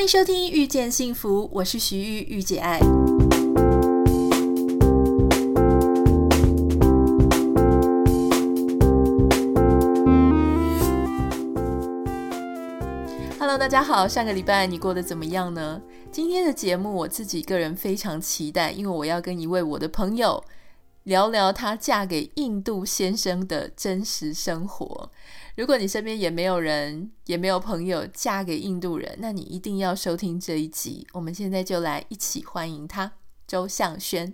欢迎收听《遇见幸福》，我是徐玉玉姐爱。Hello，大家好，上个礼拜你过得怎么样呢？今天的节目我自己个人非常期待，因为我要跟一位我的朋友聊聊她嫁给印度先生的真实生活。如果你身边也没有人，也没有朋友嫁给印度人，那你一定要收听这一集。我们现在就来一起欢迎他，周向轩。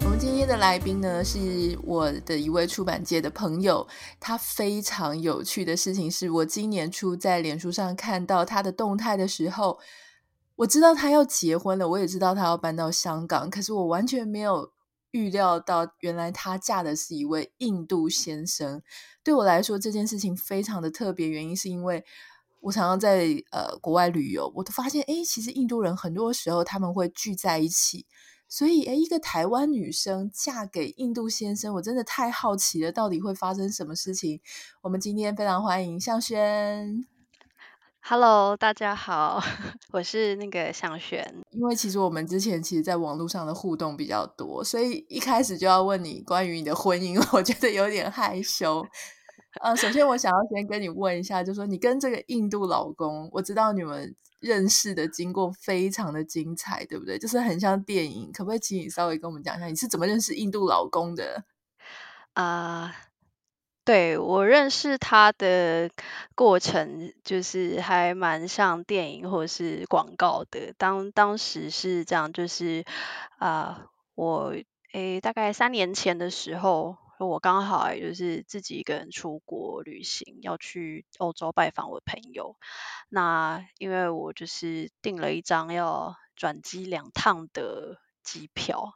我们今天的来宾呢，是我的一位出版界的朋友。他非常有趣的事情是，我今年初在脸书上看到他的动态的时候。我知道他要结婚了，我也知道他要搬到香港，可是我完全没有预料到，原来他嫁的是一位印度先生。对我来说，这件事情非常的特别，原因是因为我常常在呃国外旅游，我都发现，诶，其实印度人很多时候他们会聚在一起，所以，诶，一个台湾女生嫁给印度先生，我真的太好奇了，到底会发生什么事情？我们今天非常欢迎向轩。Hello，大家好，我是那个向璇。因为其实我们之前其实，在网络上的互动比较多，所以一开始就要问你关于你的婚姻，我觉得有点害羞。呃，首先我想要先跟你问一下，就是说你跟这个印度老公，我知道你们认识的经过非常的精彩，对不对？就是很像电影，可不可以请你稍微跟我们讲一下，你是怎么认识印度老公的？啊。Uh 对，我认识他的过程，就是还蛮像电影或是广告的。当当时是这样，就是啊、我诶大概三年前的时候，我刚好就是自己一个人出国旅行，要去欧洲拜访我朋友。那因为我就是订了一张要转机两趟的机票，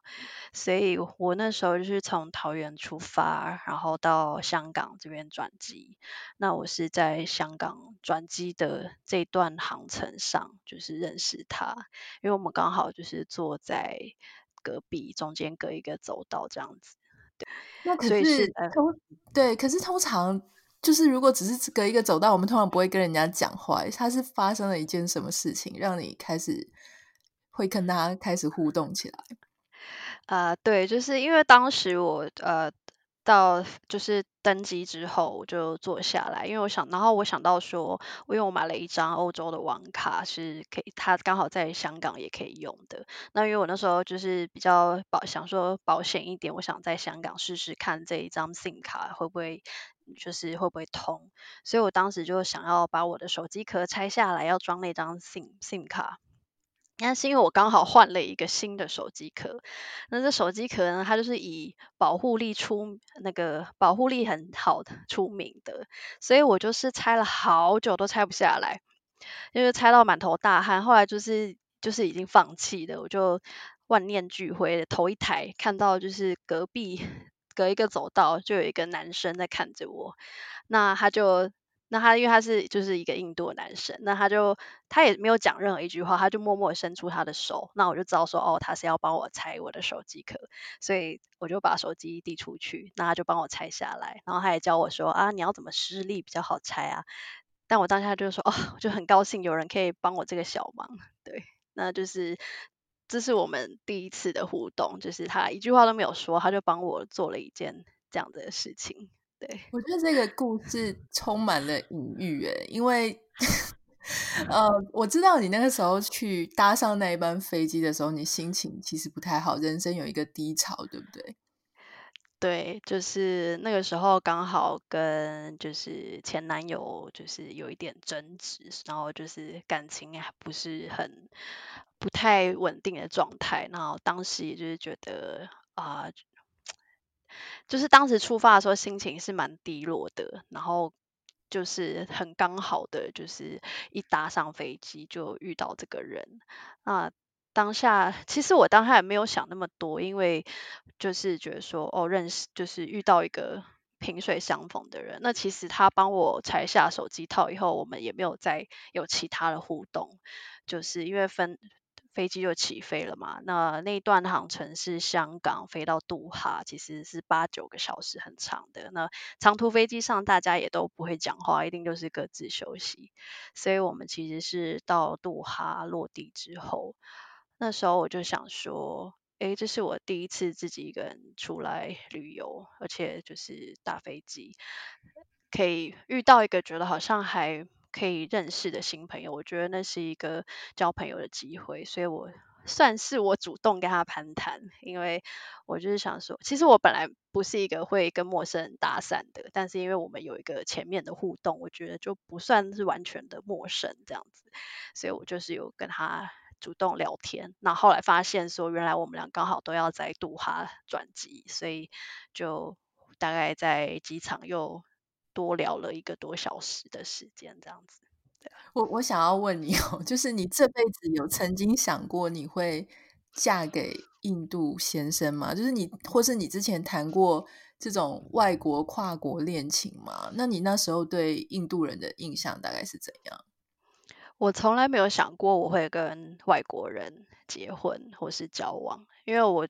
所以我那时候就是从桃园出发，然后到香港这边转机。那我是在香港转机的这段航程上，就是认识他，因为我们刚好就是坐在隔壁，中间隔一个走道这样子。对，那可是，是通对，可是通常就是如果只是隔一个走道，我们通常不会跟人家讲话。他是发生了一件什么事情，让你开始？会跟他开始互动起来，啊、呃，对，就是因为当时我呃到就是登机之后我就坐下来，因为我想，然后我想到说，因为我买了一张欧洲的网卡，是可以，他刚好在香港也可以用的。那因为我那时候就是比较保，想说保险一点，我想在香港试试看这一张 SIM 卡会不会就是会不会通，所以我当时就想要把我的手机壳拆下来，要装那张 SIM SIM 卡。那是因为我刚好换了一个新的手机壳，那这手机壳呢，它就是以保护力出那个保护力很好的出名的，所以我就是拆了好久都拆不下来，因为拆到满头大汗，后来就是就是已经放弃了，我就万念俱灰，头一抬看到就是隔壁隔一个走道就有一个男生在看着我，那他就。那他因为他是就是一个印度男生，那他就他也没有讲任何一句话，他就默默伸出他的手，那我就知道说哦，他是要帮我拆我的手机壳，所以我就把手机递出去，那他就帮我拆下来，然后他也教我说啊，你要怎么施力比较好拆啊？但我当下就说哦，我就很高兴有人可以帮我这个小忙，对，那就是这是我们第一次的互动，就是他一句话都没有说，他就帮我做了一件这样的事情。对，我觉得这个故事充满了隐喻诶，因为 呃，我知道你那个时候去搭上那一班飞机的时候，你心情其实不太好，人生有一个低潮，对不对？对，就是那个时候刚好跟就是前男友就是有一点争执，然后就是感情还不是很不太稳定的状态，然后当时也就是觉得啊。呃就是当时出发的时候心情是蛮低落的，然后就是很刚好的，就是一搭上飞机就遇到这个人。那当下其实我当下也没有想那么多，因为就是觉得说哦，认识就是遇到一个萍水相逢的人。那其实他帮我拆下手机套以后，我们也没有再有其他的互动，就是因为分。飞机就起飞了嘛。那那一段航程是香港飞到杜哈，其实是八九个小时，很长的。那长途飞机上大家也都不会讲话，一定就是各自休息。所以我们其实是到杜哈落地之后，那时候我就想说，诶，这是我第一次自己一个人出来旅游，而且就是搭飞机，可以遇到一个觉得好像还。可以认识的新朋友，我觉得那是一个交朋友的机会，所以我算是我主动跟他攀谈，因为我就是想说，其实我本来不是一个会跟陌生人搭讪的，但是因为我们有一个前面的互动，我觉得就不算是完全的陌生这样子，所以我就是有跟他主动聊天，那后来发现说，原来我们俩刚好都要在杜哈转机，所以就大概在机场又。多聊了一个多小时的时间，这样子。我我想要问你哦，就是你这辈子有曾经想过你会嫁给印度先生吗？就是你，或是你之前谈过这种外国跨国恋情吗？那你那时候对印度人的印象大概是怎样？我从来没有想过我会跟外国人结婚或是交往，因为我。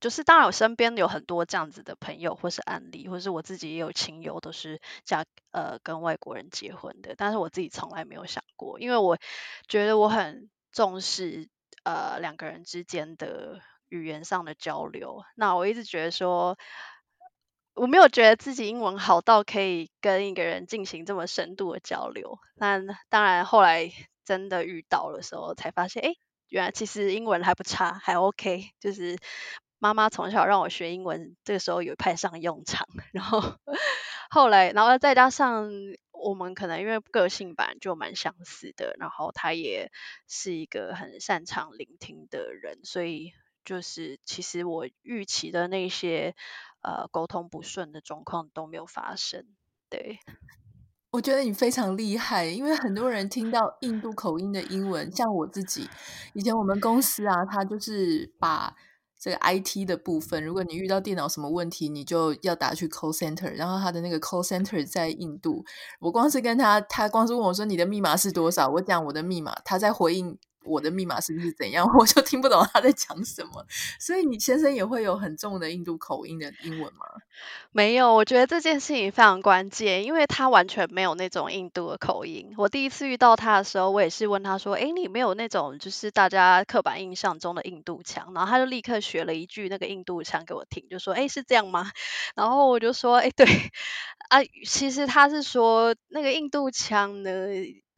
就是当然，我身边有很多这样子的朋友，或是案例，或是我自己也有亲友都是嫁呃跟外国人结婚的，但是我自己从来没有想过，因为我觉得我很重视呃两个人之间的语言上的交流。那我一直觉得说，我没有觉得自己英文好到可以跟一个人进行这么深度的交流。那当然后来真的遇到的时候，才发现，哎，原来其实英文还不差，还 OK，就是。妈妈从小让我学英文，这个时候有派上用场。然后后来，然后再加上我们可能因为个性本来就蛮相似的，然后他也是一个很擅长聆听的人，所以就是其实我预期的那些呃沟通不顺的状况都没有发生。对，我觉得你非常厉害，因为很多人听到印度口音的英文，像我自己以前我们公司啊，他就是把。这个 IT 的部分，如果你遇到电脑什么问题，你就要打去 call center，然后他的那个 call center 在印度。我光是跟他，他光是问我说你的密码是多少，我讲我的密码，他在回应我的密码是不是怎样，我就听不懂他在讲什么。所以你先生也会有很重的印度口音的英文吗？没有，我觉得这件事情非常关键，因为他完全没有那种印度的口音。我第一次遇到他的时候，我也是问他说：“诶，你没有那种就是大家刻板印象中的印度腔？”然后他就立刻学了一句那个印度腔给我听，就说：“诶，是这样吗？” 然后我就说：“诶，对 啊，其实他是说那个印度腔呢。”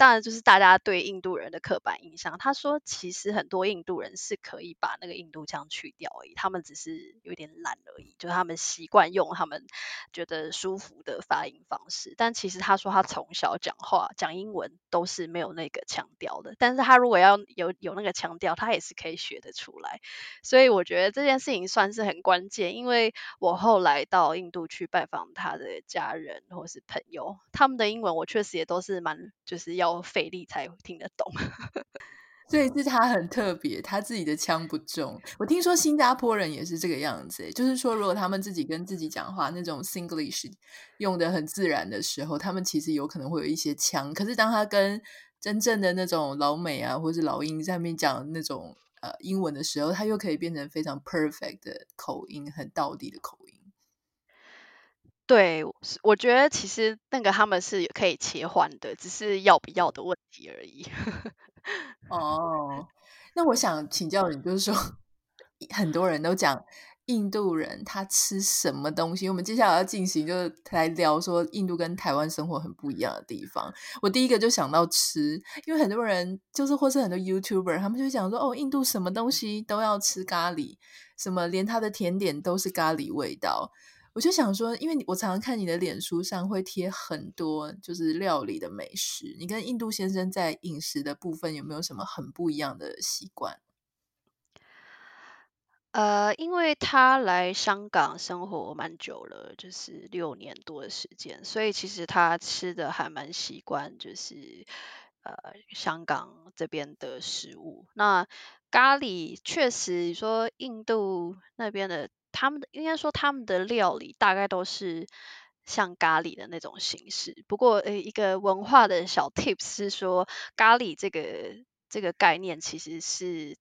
当然，就是大家对印度人的刻板印象。他说，其实很多印度人是可以把那个印度腔去掉而已，他们只是有点懒而已，就是他们习惯用他们觉得舒服的发音方式。但其实他说，他从小讲话讲英文都是没有那个腔调的。但是他如果要有有那个腔调，他也是可以学得出来。所以我觉得这件事情算是很关键，因为我后来到印度去拜访他的家人或是朋友，他们的英文我确实也都是蛮就是要。费力才听得懂，所以是他很特别，他自己的腔不重。我听说新加坡人也是这个样子，就是说如果他们自己跟自己讲话，那种 Singlish 用的很自然的时候，他们其实有可能会有一些腔。可是当他跟真正的那种老美啊，或是老英在面讲那种呃英文的时候，他又可以变成非常 perfect 的口音，很道地的口音。对，我觉得其实那个他们是可以切换的，只是要不要的问题而已。哦，那我想请教你，就是说很多人都讲印度人他吃什么东西？我们接下来要进行就是来聊说印度跟台湾生活很不一样的地方。我第一个就想到吃，因为很多人就是或是很多 YouTuber，他们就讲说哦，印度什么东西都要吃咖喱，什么连他的甜点都是咖喱味道。我就想说，因为我常常看你的脸书上会贴很多就是料理的美食，你跟印度先生在饮食的部分有没有什么很不一样的习惯？呃，因为他来香港生活蛮久了，就是六年多的时间，所以其实他吃的还蛮习惯，就是呃香港这边的食物。那咖喱确实，说印度那边的。他们的应该说他们的料理大概都是像咖喱的那种形式。不过，呃，一个文化的小 tips 是说，咖喱这个这个概念其实是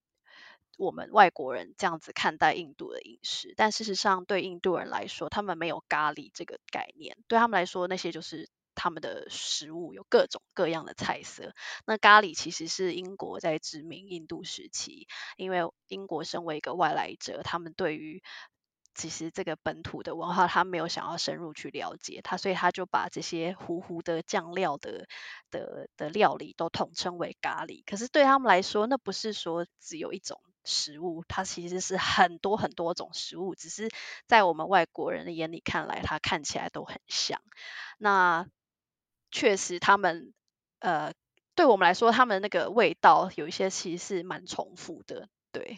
我们外国人这样子看待印度的饮食，但事实上对印度人来说，他们没有咖喱这个概念，对他们来说那些就是他们的食物，有各种各样的菜色。那咖喱其实是英国在殖民印度时期，因为英国身为一个外来者，他们对于其实这个本土的文化，他没有想要深入去了解他，所以他就把这些糊糊的酱料的的的料理都统称为咖喱。可是对他们来说，那不是说只有一种食物，它其实是很多很多种食物，只是在我们外国人的眼里看来，它看起来都很像。那确实，他们呃，对我们来说，他们那个味道有一些其实是蛮重复的，对。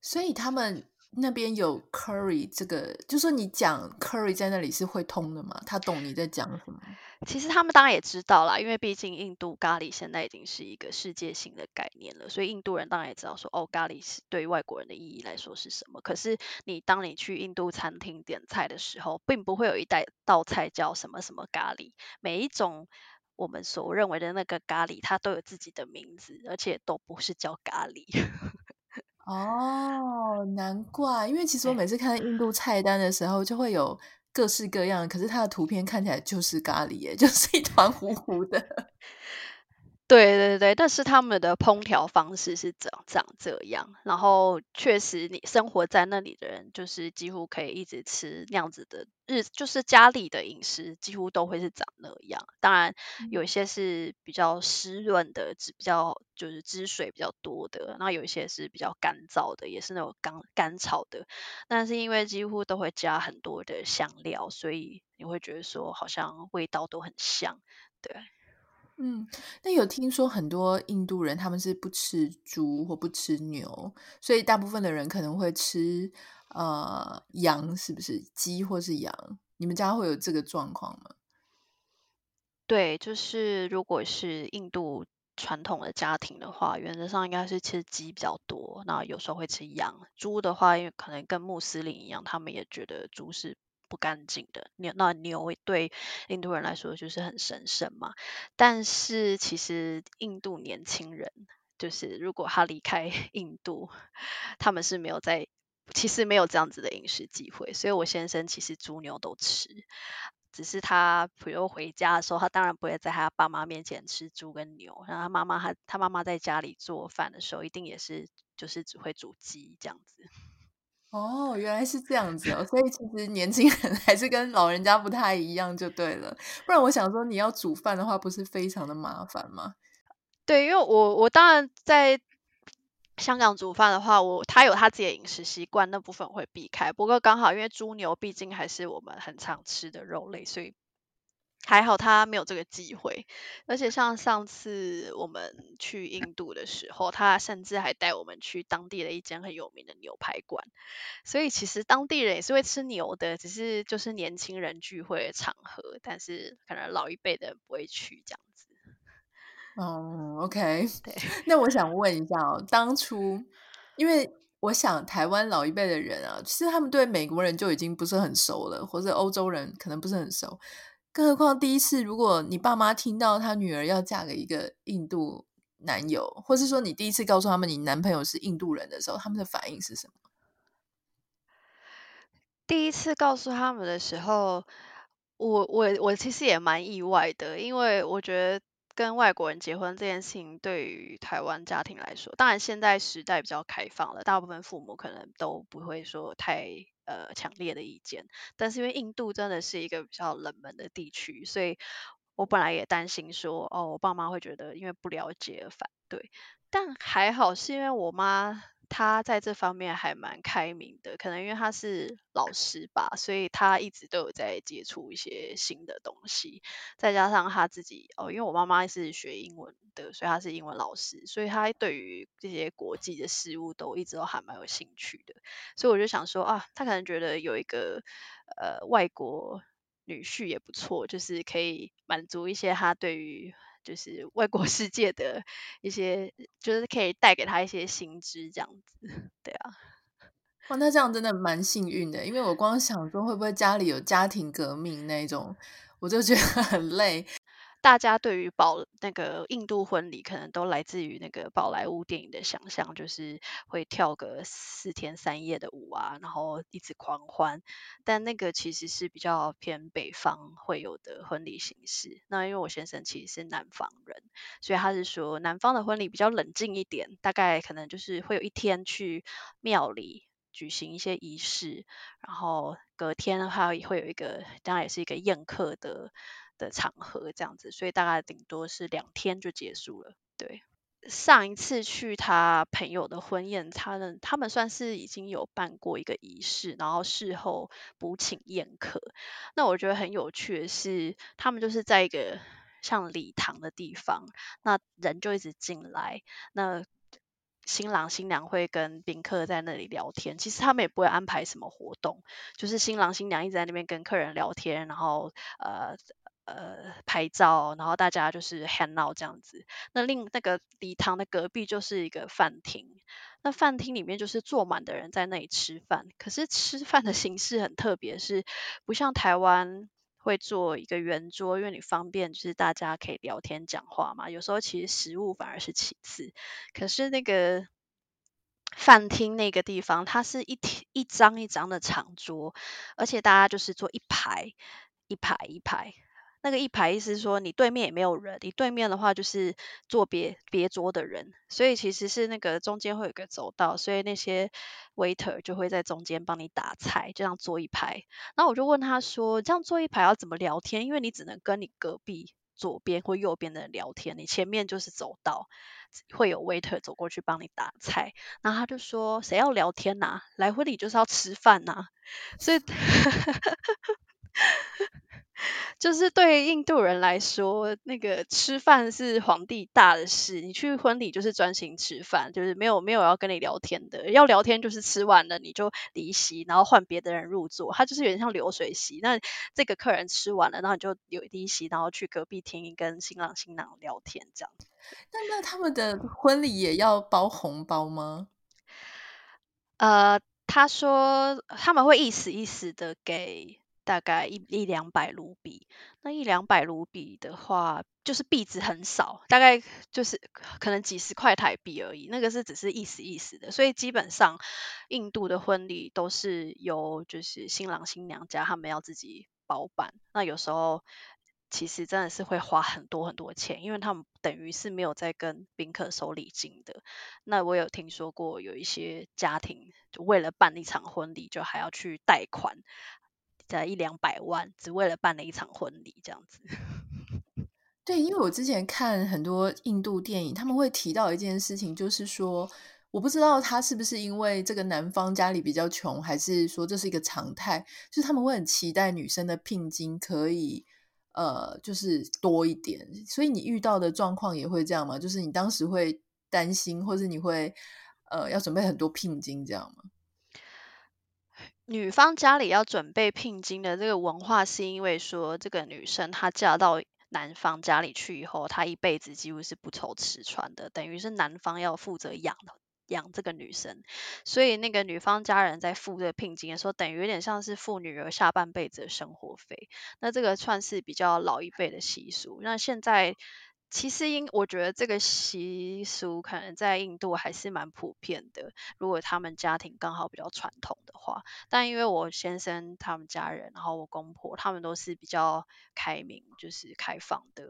所以他们。那边有 curry 这个，就说你讲 curry 在那里是会通的吗？他懂你在讲什么？其实他们当然也知道啦，因为毕竟印度咖喱现在已经是一个世界性的概念了，所以印度人当然也知道说，哦，咖喱是对于外国人的意义来说是什么。可是你当你去印度餐厅点菜的时候，并不会有一道道菜叫什么什么咖喱，每一种我们所认为的那个咖喱，它都有自己的名字，而且都不是叫咖喱。哦，难怪，因为其实我每次看印度菜单的时候，就会有各式各样，可是它的图片看起来就是咖喱耶，就是一团糊糊的。对对对，但是他们的烹调方式是长长这样，然后确实你生活在那里的人，就是几乎可以一直吃那样子的日，就是家里的饮食几乎都会是长那样。当然有一些是比较湿润的，比较就是汁水比较多的，然后有一些是比较干燥的，也是那种干干炒的。但是因为几乎都会加很多的香料，所以你会觉得说好像味道都很像，对。嗯，那有听说很多印度人他们是不吃猪或不吃牛，所以大部分的人可能会吃呃羊，是不是鸡或是羊？你们家会有这个状况吗？对，就是如果是印度传统的家庭的话，原则上应该是吃鸡比较多，那有时候会吃羊。猪的话，因为可能跟穆斯林一样，他们也觉得猪是。不干净的牛，那牛对印度人来说就是很神圣嘛。但是其实印度年轻人，就是如果他离开 印度，他们是没有在，其实没有这样子的饮食机会。所以我先生其实猪牛都吃，只是他比如回家的时候，他当然不会在他爸妈面前吃猪跟牛。然后他妈妈他他妈妈在家里做饭的时候，一定也是就是只会煮鸡这样子。哦，原来是这样子哦，所以其实年轻人 还是跟老人家不太一样就对了。不然我想说，你要煮饭的话，不是非常的麻烦吗？对，因为我我当然在香港煮饭的话，我他有他自己的饮食习惯，那部分会避开。不过刚好因为猪牛毕竟还是我们很常吃的肉类，所以。还好他没有这个机会，而且像上次我们去印度的时候，他甚至还带我们去当地的一间很有名的牛排馆。所以其实当地人也是会吃牛的，只是就是年轻人聚会的场合，但是可能老一辈的人不会去这样子。哦，OK，对。那我想问一下哦，当初因为我想台湾老一辈的人啊，其实他们对美国人就已经不是很熟了，或者欧洲人可能不是很熟。更何况第一次，如果你爸妈听到他女儿要嫁给一个印度男友，或是说你第一次告诉他们你男朋友是印度人的时候，他们的反应是什么？第一次告诉他们的时候，我我我其实也蛮意外的，因为我觉得跟外国人结婚这件事情对于台湾家庭来说，当然现在时代比较开放了，大部分父母可能都不会说太。呃，强烈的意见，但是因为印度真的是一个比较冷门的地区，所以我本来也担心说，哦，我爸妈会觉得因为不了解而反对，但还好是因为我妈。他在这方面还蛮开明的，可能因为他是老师吧，所以他一直都有在接触一些新的东西。再加上他自己哦，因为我妈妈是学英文的，所以他是英文老师，所以他对于这些国际的事物都一直都还蛮有兴趣的。所以我就想说啊，他可能觉得有一个呃外国女婿也不错，就是可以满足一些他对于。就是外国世界的一些，就是可以带给他一些新知，这样子，对啊。哇，那这样真的蛮幸运的，因为我光想说会不会家里有家庭革命那种，我就觉得很累。大家对于宝那个印度婚礼，可能都来自于那个宝莱坞电影的想象，就是会跳个四天三夜的舞啊，然后一直狂欢。但那个其实是比较偏北方会有的婚礼形式。那因为我先生其实是南方人，所以他是说南方的婚礼比较冷静一点，大概可能就是会有一天去庙里举行一些仪式，然后隔天的话也会有一个，当然也是一个宴客的的场合这样子，所以大概顶多是两天就结束了。对，上一次去他朋友的婚宴，他们他们算是已经有办过一个仪式，然后事后补请宴客。那我觉得很有趣的是，他们就是在一个像礼堂的地方，那人就一直进来，那。新郎新娘会跟宾客在那里聊天，其实他们也不会安排什么活动，就是新郎新娘一直在那边跟客人聊天，然后呃呃拍照，然后大家就是 hang out 这样子。那另那个礼堂的隔壁就是一个饭厅，那饭厅里面就是坐满的人在那里吃饭，可是吃饭的形式很特别，是不像台湾。会做一个圆桌，因为你方便，就是大家可以聊天讲话嘛。有时候其实食物反而是其次，可是那个饭厅那个地方，它是一一张一张的长桌，而且大家就是坐一排一排一排。那个一排意思是说，你对面也没有人，你对面的话就是坐别别桌的人，所以其实是那个中间会有个走道，所以那些 waiter 就会在中间帮你打菜，这样坐一排。然后我就问他说，这样坐一排要怎么聊天？因为你只能跟你隔壁左边或右边的人聊天，你前面就是走道，会有 waiter 走过去帮你打菜。然后他就说，谁要聊天呐？来婚礼就是要吃饭呐，所以。就是对印度人来说，那个吃饭是皇帝大的事。你去婚礼就是专心吃饭，就是没有没有要跟你聊天的。要聊天就是吃完了你就离席，然后换别的人入座。他就是有点像流水席。那这个客人吃完了，然后你就有离席，然后去隔壁厅跟新郎新娘聊天这样。那那他们的婚礼也要包红包吗？呃，他说他们会意思意思的给。大概一一两百卢比，那一两百卢比的话，就是币值很少，大概就是可能几十块台币而已。那个是只是意思意思的，所以基本上印度的婚礼都是由就是新郎新娘家他们要自己包办。那有时候其实真的是会花很多很多钱，因为他们等于是没有在跟宾客收礼金的。那我有听说过有一些家庭就为了办一场婚礼，就还要去贷款。在一两百万，只为了办了一场婚礼，这样子。对，因为我之前看很多印度电影，他们会提到一件事情，就是说，我不知道他是不是因为这个男方家里比较穷，还是说这是一个常态，就是他们会很期待女生的聘金可以，呃，就是多一点。所以你遇到的状况也会这样吗？就是你当时会担心，或是你会，呃，要准备很多聘金这样吗？女方家里要准备聘金的这个文化，是因为说这个女生她嫁到男方家里去以后，她一辈子几乎是不愁吃穿的，等于是男方要负责养养这个女生，所以那个女方家人在付这个聘金的时候，等于有点像是付女儿下半辈子的生活费。那这个算是比较老一辈的习俗。那现在。其实，因我觉得这个习俗可能在印度还是蛮普遍的。如果他们家庭刚好比较传统的话，但因为我先生他们家人，然后我公婆他们都是比较开明，就是开放的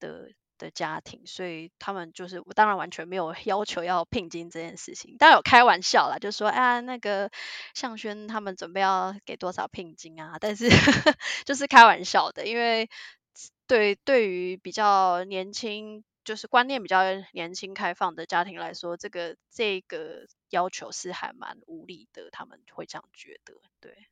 的的家庭，所以他们就是我当然完全没有 要求要聘金这件事情，当然有开玩笑啦，就说啊那个向轩他们准备要给多少聘金啊，但是 就是开玩笑的，因为。对，对于比较年轻，就是观念比较年轻、开放的家庭来说，这个这个要求是还蛮无理的，他们会这样觉得。对，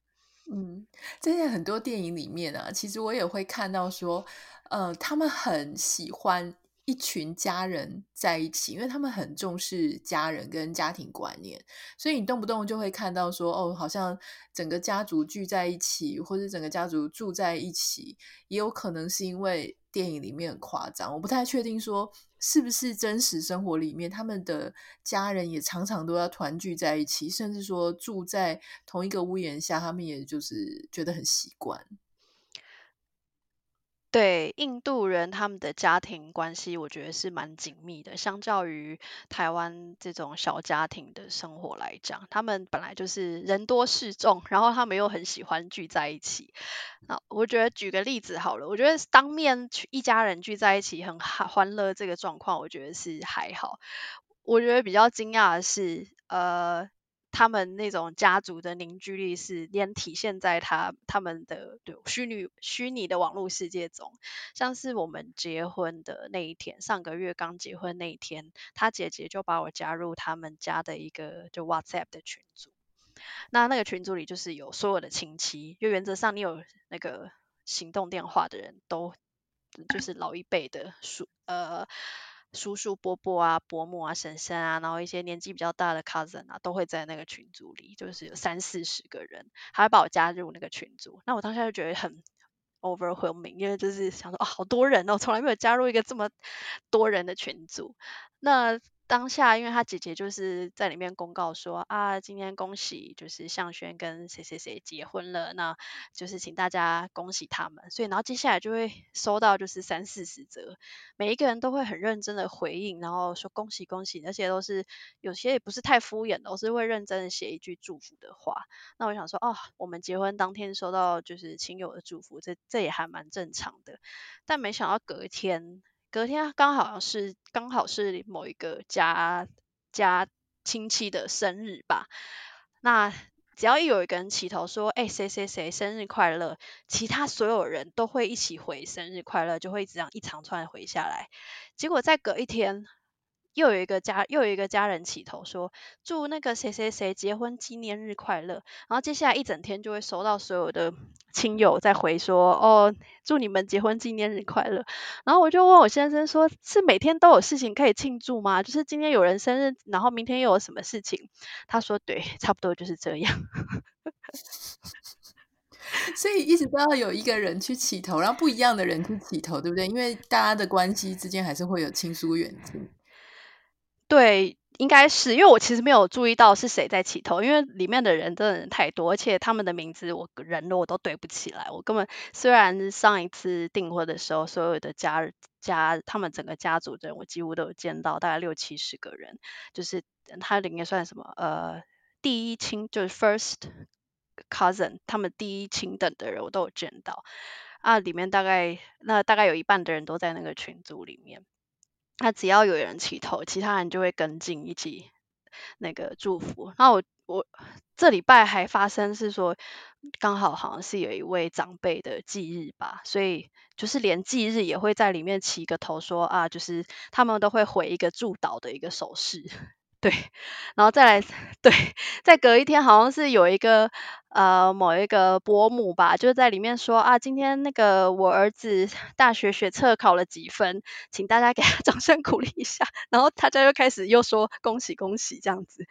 嗯，在很多电影里面啊，其实我也会看到说，呃，他们很喜欢。一群家人在一起，因为他们很重视家人跟家庭观念，所以你动不动就会看到说，哦，好像整个家族聚在一起，或者整个家族住在一起，也有可能是因为电影里面很夸张。我不太确定说是不是真实生活里面，他们的家人也常常都要团聚在一起，甚至说住在同一个屋檐下，他们也就是觉得很习惯。对，印度人他们的家庭关系，我觉得是蛮紧密的。相较于台湾这种小家庭的生活来讲，他们本来就是人多势众，然后他们又很喜欢聚在一起。那我觉得举个例子好了，我觉得当面一家人聚在一起很欢乐这个状况，我觉得是还好。我觉得比较惊讶的是，呃。他们那种家族的凝聚力是连体现在他他们的对虚拟虚拟的网络世界中，像是我们结婚的那一天，上个月刚结婚那一天，他姐姐就把我加入他们家的一个就 WhatsApp 的群组，那那个群组里就是有所有的亲戚，就原则上你有那个行动电话的人都就是老一辈的叔呃。叔叔伯伯啊、伯母啊、婶婶啊，然后一些年纪比较大的 cousin 啊，都会在那个群组里，就是有三四十个人，还会把我加入那个群组。那我当下就觉得很 overwhelming，因为就是想说，哦，好多人哦，从来没有加入一个这么多人的群组。那当下，因为他姐姐就是在里面公告说啊，今天恭喜就是向轩跟谁谁谁结婚了，那就是请大家恭喜他们。所以，然后接下来就会收到就是三四十则，每一个人都会很认真的回应，然后说恭喜恭喜，而且都是有些也不是太敷衍的，都是会认真的写一句祝福的话。那我想说，哦，我们结婚当天收到就是亲友的祝福，这这也还蛮正常的。但没想到隔一天。隔天刚好是刚好是某一个家家亲戚的生日吧，那只要一有一个人起头说，哎，谁谁谁生日快乐，其他所有人都会一起回生日快乐，就会这样一长串回下来。结果再隔一天。又有一个家，又有一个家人起头说，祝那个谁谁谁结婚纪念日快乐。然后接下来一整天就会收到所有的亲友在回说，哦，祝你们结婚纪念日快乐。然后我就问我先生说，是每天都有事情可以庆祝吗？就是今天有人生日，然后明天又有什么事情？他说，对，差不多就是这样。所以一直都要有一个人去起头，然后不一样的人去起头，对不对？因为大家的关系之间还是会有亲疏远近。对，应该是因为我其实没有注意到是谁在起头，因为里面的人真的太多，而且他们的名字我人我都对不起来。我根本虽然上一次订婚的时候，所有的家家他们整个家族的人我几乎都有见到，大概六七十个人，就是他里面算什么呃第一亲就是 first cousin，他们第一亲等的人我都有见到啊，里面大概那大概有一半的人都在那个群组里面。那只要有人起头，其他人就会跟进一起那个祝福。那我我这礼拜还发生是说，刚好好像是有一位长辈的忌日吧，所以就是连忌日也会在里面起个头说啊，就是他们都会回一个祝祷的一个手势。对，然后再来，对，再隔一天，好像是有一个呃某一个伯母吧，就在里面说啊，今天那个我儿子大学学测考了几分，请大家给他 掌声鼓励一下。然后大家又开始又说恭喜恭喜这样子。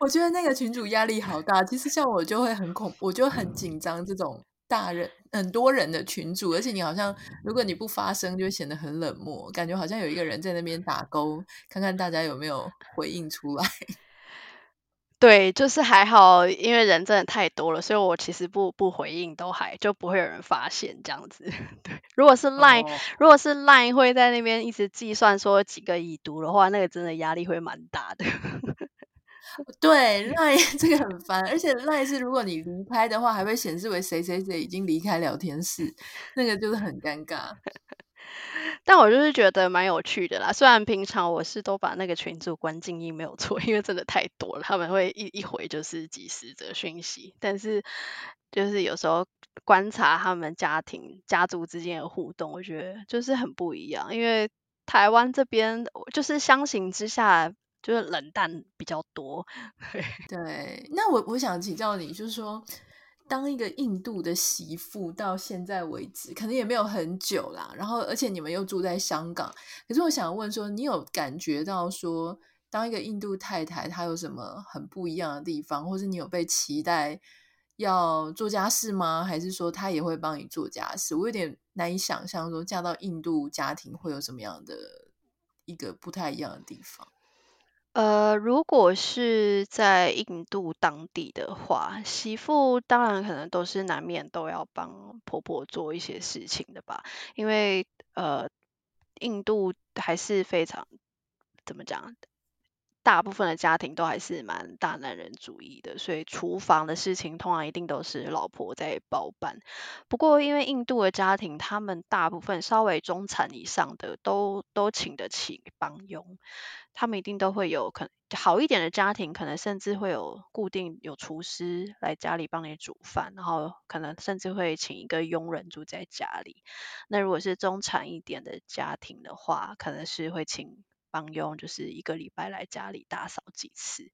我觉得那个群主压力好大，其实像我就会很恐，我就很紧张这种。大人很多人的群组，而且你好像如果你不发声，就会显得很冷漠，感觉好像有一个人在那边打勾，看看大家有没有回应出来。对，就是还好，因为人真的太多了，所以我其实不不回应都还就不会有人发现这样子。对，如果是 Line，哦，如果是 Line 会在那边一直计算说几个已读的话，那个真的压力会蛮大的。对，LINE 这个很烦，而且 LINE 是如果你离开的话，还会显示为谁谁谁已经离开聊天室，那个就是很尴尬。但我就是觉得蛮有趣的啦，虽然平常我是都把那个群组关静音没有错，因为真的太多了，他们会一一回就是几十则讯息，但是就是有时候观察他们家庭家族之间的互动，我觉得就是很不一样，因为台湾这边就是相形之下。就是冷淡比较多，对。那我我想请教你，就是说，当一个印度的媳妇到现在为止，可能也没有很久啦。然后，而且你们又住在香港，可是我想问说，你有感觉到说，当一个印度太太，她有什么很不一样的地方，或是你有被期待要做家事吗？还是说她也会帮你做家事？我有点难以想象，说嫁到印度家庭会有什么样的一个不太一样的地方。呃，如果是在印度当地的话，媳妇当然可能都是难免都要帮婆婆做一些事情的吧，因为呃，印度还是非常怎么讲？大部分的家庭都还是蛮大男人主义的，所以厨房的事情通常一定都是老婆在包办。不过，因为印度的家庭，他们大部分稍微中产以上的都都请得起帮佣，他们一定都会有可能好一点的家庭，可能甚至会有固定有厨师来家里帮你煮饭，然后可能甚至会请一个佣人住在家里。那如果是中产一点的家庭的话，可能是会请。帮佣就是一个礼拜来家里打扫几次，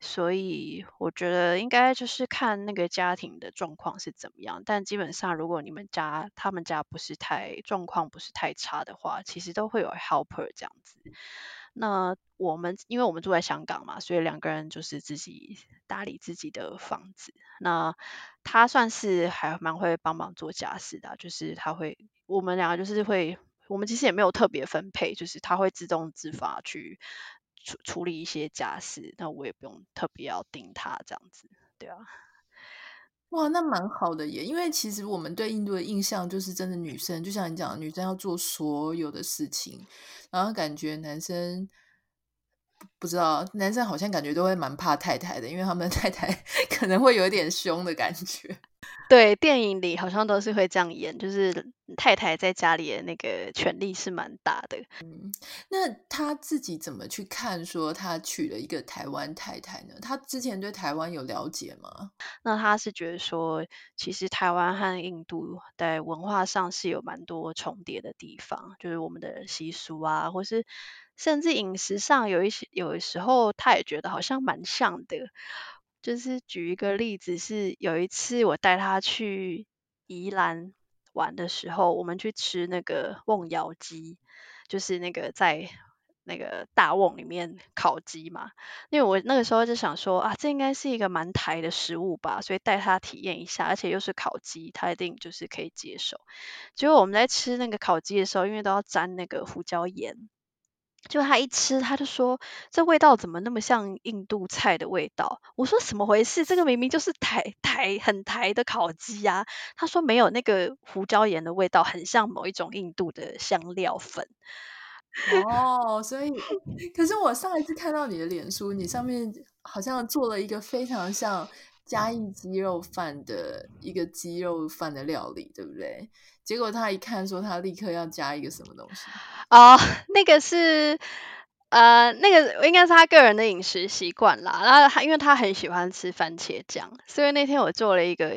所以我觉得应该就是看那个家庭的状况是怎么样。但基本上，如果你们家他们家不是太状况不是太差的话，其实都会有 helper 这样子。那我们因为我们住在香港嘛，所以两个人就是自己打理自己的房子。那他算是还蛮会帮忙做家事的，就是他会我们两个就是会。我们其实也没有特别分配，就是他会自动自发去处处理一些家事，那我也不用特别要盯他这样子，对啊。哇，那蛮好的耶，因为其实我们对印度的印象就是真的女生，就像你讲，女生要做所有的事情，然后感觉男生不知道，男生好像感觉都会蛮怕太太的，因为他们的太太 可能会有点凶的感觉。对，电影里好像都是会这样演，就是太太在家里的那个权力是蛮大的。嗯，那他自己怎么去看说他娶了一个台湾太太呢？他之前对台湾有了解吗？那他是觉得说，其实台湾和印度在文化上是有蛮多重叠的地方，就是我们的习俗啊，或是甚至饮食上有一些，有的时候他也觉得好像蛮像的。就是举一个例子，是有一次我带他去宜兰玩的时候，我们去吃那个瓮窑鸡，就是那个在那个大瓮里面烤鸡嘛。因为我那个时候就想说啊，这应该是一个蛮台的食物吧，所以带他体验一下，而且又是烤鸡，他一定就是可以接受。结果我们在吃那个烤鸡的时候，因为都要沾那个胡椒盐。就他一吃，他就说这味道怎么那么像印度菜的味道？我说怎么回事？这个明明就是台台很台的烤鸡啊！他说没有，那个胡椒盐的味道很像某一种印度的香料粉。哦，所以可是我上一次看到你的脸书，你上面好像做了一个非常像嘉义鸡肉饭的一个鸡肉饭的料理，对不对？结果他一看说，他立刻要加一个什么东西？哦，那个是呃，那个应该是他个人的饮食习惯啦。然后他因为他很喜欢吃番茄酱，所以那天我做了一个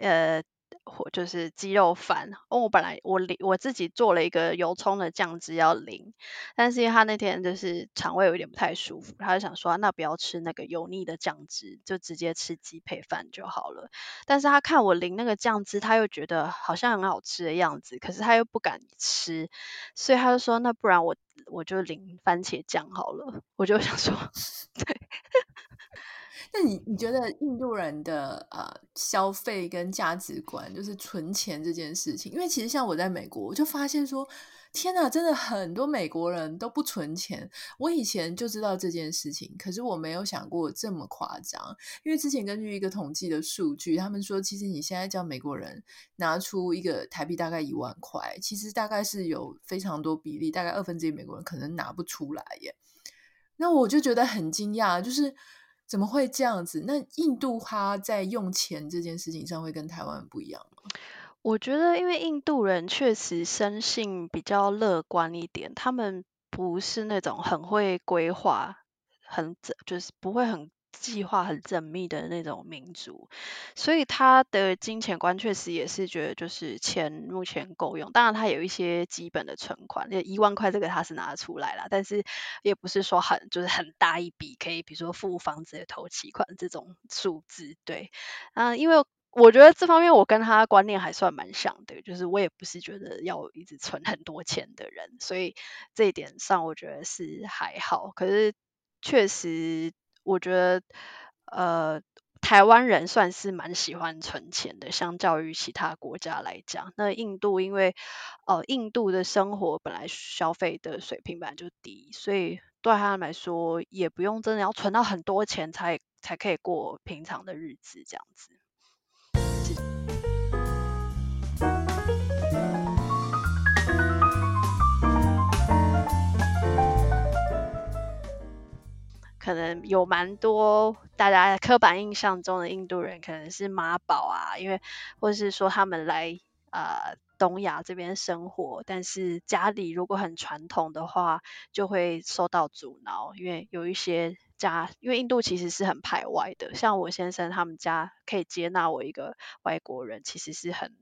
呃。或就是鸡肉饭，哦，我本来我淋我自己做了一个油葱的酱汁要淋，但是因为他那天就是肠胃有点不太舒服，他就想说那不要吃那个油腻的酱汁，就直接吃鸡配饭就好了。但是他看我淋那个酱汁，他又觉得好像很好吃的样子，可是他又不敢吃，所以他就说那不然我我就淋番茄酱好了。我就想说，那你你觉得印度人的呃消费跟价值观，就是存钱这件事情？因为其实像我在美国，我就发现说，天哪，真的很多美国人都不存钱。我以前就知道这件事情，可是我没有想过这么夸张。因为之前根据一个统计的数据，他们说，其实你现在叫美国人拿出一个台币大概一万块，其实大概是有非常多比例，大概二分之一美国人可能拿不出来耶。那我就觉得很惊讶，就是。怎么会这样子？那印度他在用钱这件事情上会跟台湾不一样吗？我觉得，因为印度人确实生性比较乐观一点，他们不是那种很会规划，很就是不会很。计划很缜密的那种民族，所以他的金钱观确实也是觉得就是钱目前够用。当然，他有一些基本的存款，一万块这个他是拿得出来了，但是也不是说很就是很大一笔可以，比如说付房子的头期款这种数字。对，嗯，因为我觉得这方面我跟他观念还算蛮像的，就是我也不是觉得要一直存很多钱的人，所以这一点上我觉得是还好。可是确实。我觉得，呃，台湾人算是蛮喜欢存钱的，相较于其他国家来讲。那印度因为，呃，印度的生活本来消费的水平本来就低，所以对他们来说也不用真的要存到很多钱才才可以过平常的日子这样子。可能有蛮多大家刻板印象中的印度人，可能是妈宝啊，因为或者是说他们来呃东亚这边生活，但是家里如果很传统的话，就会受到阻挠，因为有一些家，因为印度其实是很排外的，像我先生他们家可以接纳我一个外国人，其实是很。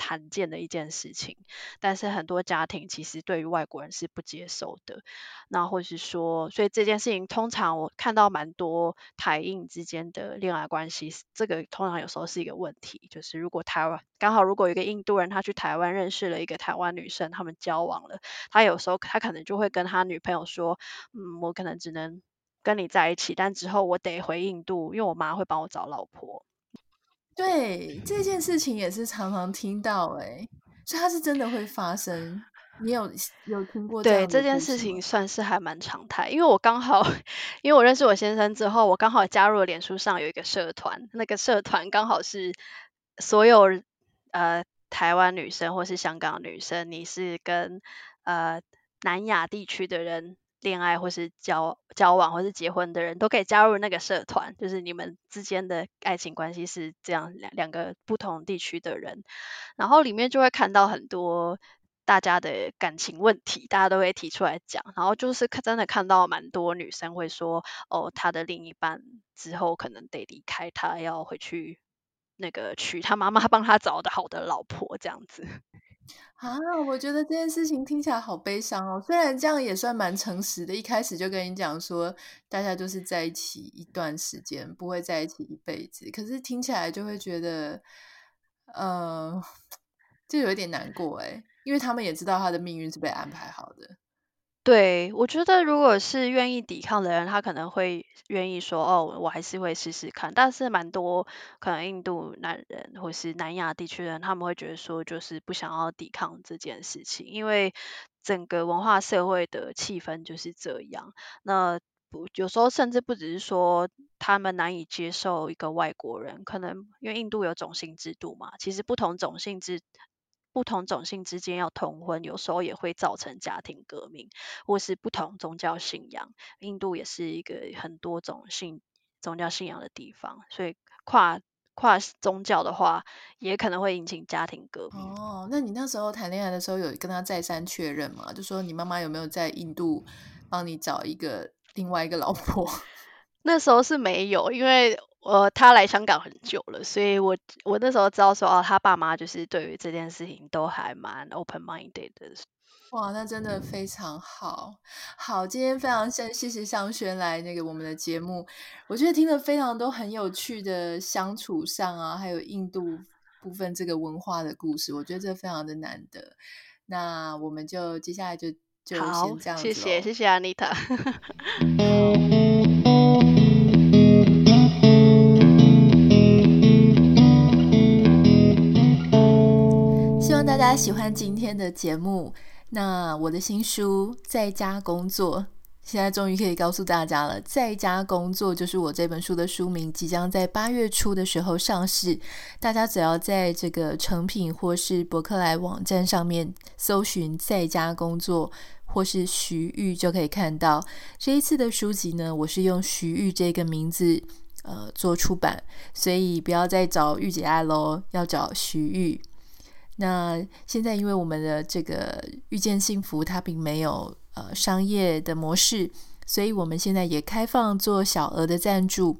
罕见的一件事情，但是很多家庭其实对于外国人是不接受的。那或是说，所以这件事情通常我看到蛮多台印之间的恋爱关系，这个通常有时候是一个问题。就是如果台湾刚好如果一个印度人他去台湾认识了一个台湾女生，他们交往了，他有时候他可能就会跟他女朋友说：“嗯，我可能只能跟你在一起，但之后我得回印度，因为我妈会帮我找老婆。”对，这件事情也是常常听到哎，所以它是真的会发生。你有有听过？对，这件事情算是还蛮常态，因为我刚好，因为我认识我先生之后，我刚好加入了脸书上有一个社团，那个社团刚好是所有呃台湾女生或是香港女生，你是跟呃南亚地区的人。恋爱或是交交往或是结婚的人都可以加入那个社团，就是你们之间的爱情关系是这样两两个不同地区的人，然后里面就会看到很多大家的感情问题，大家都会提出来讲，然后就是真的看到蛮多女生会说，哦，她的另一半之后可能得离开她，要回去那个娶她妈妈帮她找的好的老婆这样子。啊，我觉得这件事情听起来好悲伤哦。虽然这样也算蛮诚实的，一开始就跟你讲说，大家就是在一起一段时间，不会在一起一辈子。可是听起来就会觉得，呃，就有一点难过诶，因为他们也知道他的命运是被安排好的。对，我觉得如果是愿意抵抗的人，他可能会愿意说：“哦，我还是会试试看。”但是蛮多可能印度男人或是南亚地区人，他们会觉得说，就是不想要抵抗这件事情，因为整个文化社会的气氛就是这样。那不，有时候甚至不只是说他们难以接受一个外国人，可能因为印度有种姓制度嘛，其实不同种姓制。不同种姓之间要通婚，有时候也会造成家庭革命，或是不同宗教信仰。印度也是一个很多种信宗教信仰的地方，所以跨跨宗教的话，也可能会引起家庭革命。哦，那你那时候谈恋爱的时候，有跟他再三确认吗？就说你妈妈有没有在印度帮你找一个另外一个老婆？那时候是没有，因为。呃，他来香港很久了，所以我我那时候知道说，哦，他爸妈就是对于这件事情都还蛮 open minded 的。哇，那真的非常好。好，今天非常谢谢谢尚轩来那个我们的节目，我觉得听了非常多很有趣的相处上啊，还有印度部分这个文化的故事，我觉得这非常的难得。那我们就接下来就就先这样子。谢谢谢谢 Anita。大大家喜欢今天的节目，那我的新书《在家工作》现在终于可以告诉大家了。《在家工作》就是我这本书的书名，即将在八月初的时候上市。大家只要在这个诚品或是博客来网站上面搜寻“在家工作”或是徐玉，就可以看到这一次的书籍呢。我是用徐玉这个名字呃做出版，所以不要再找御姐爱喽，要找徐玉。那现在，因为我们的这个遇见幸福，它并没有呃商业的模式，所以我们现在也开放做小额的赞助。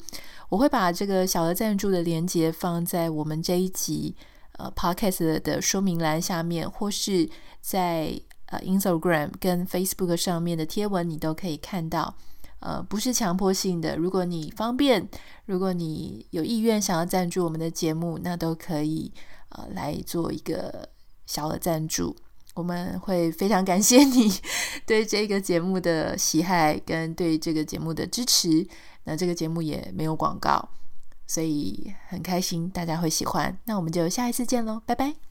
我会把这个小额赞助的链接放在我们这一集呃 Podcast 的说明栏下面，或是在呃 Instagram 跟 Facebook 上面的贴文，你都可以看到。呃，不是强迫性的，如果你方便，如果你有意愿想要赞助我们的节目，那都可以。呃，来做一个小的赞助，我们会非常感谢你 对这个节目的喜爱跟对这个节目的支持。那这个节目也没有广告，所以很开心大家会喜欢。那我们就下一次见喽，拜拜。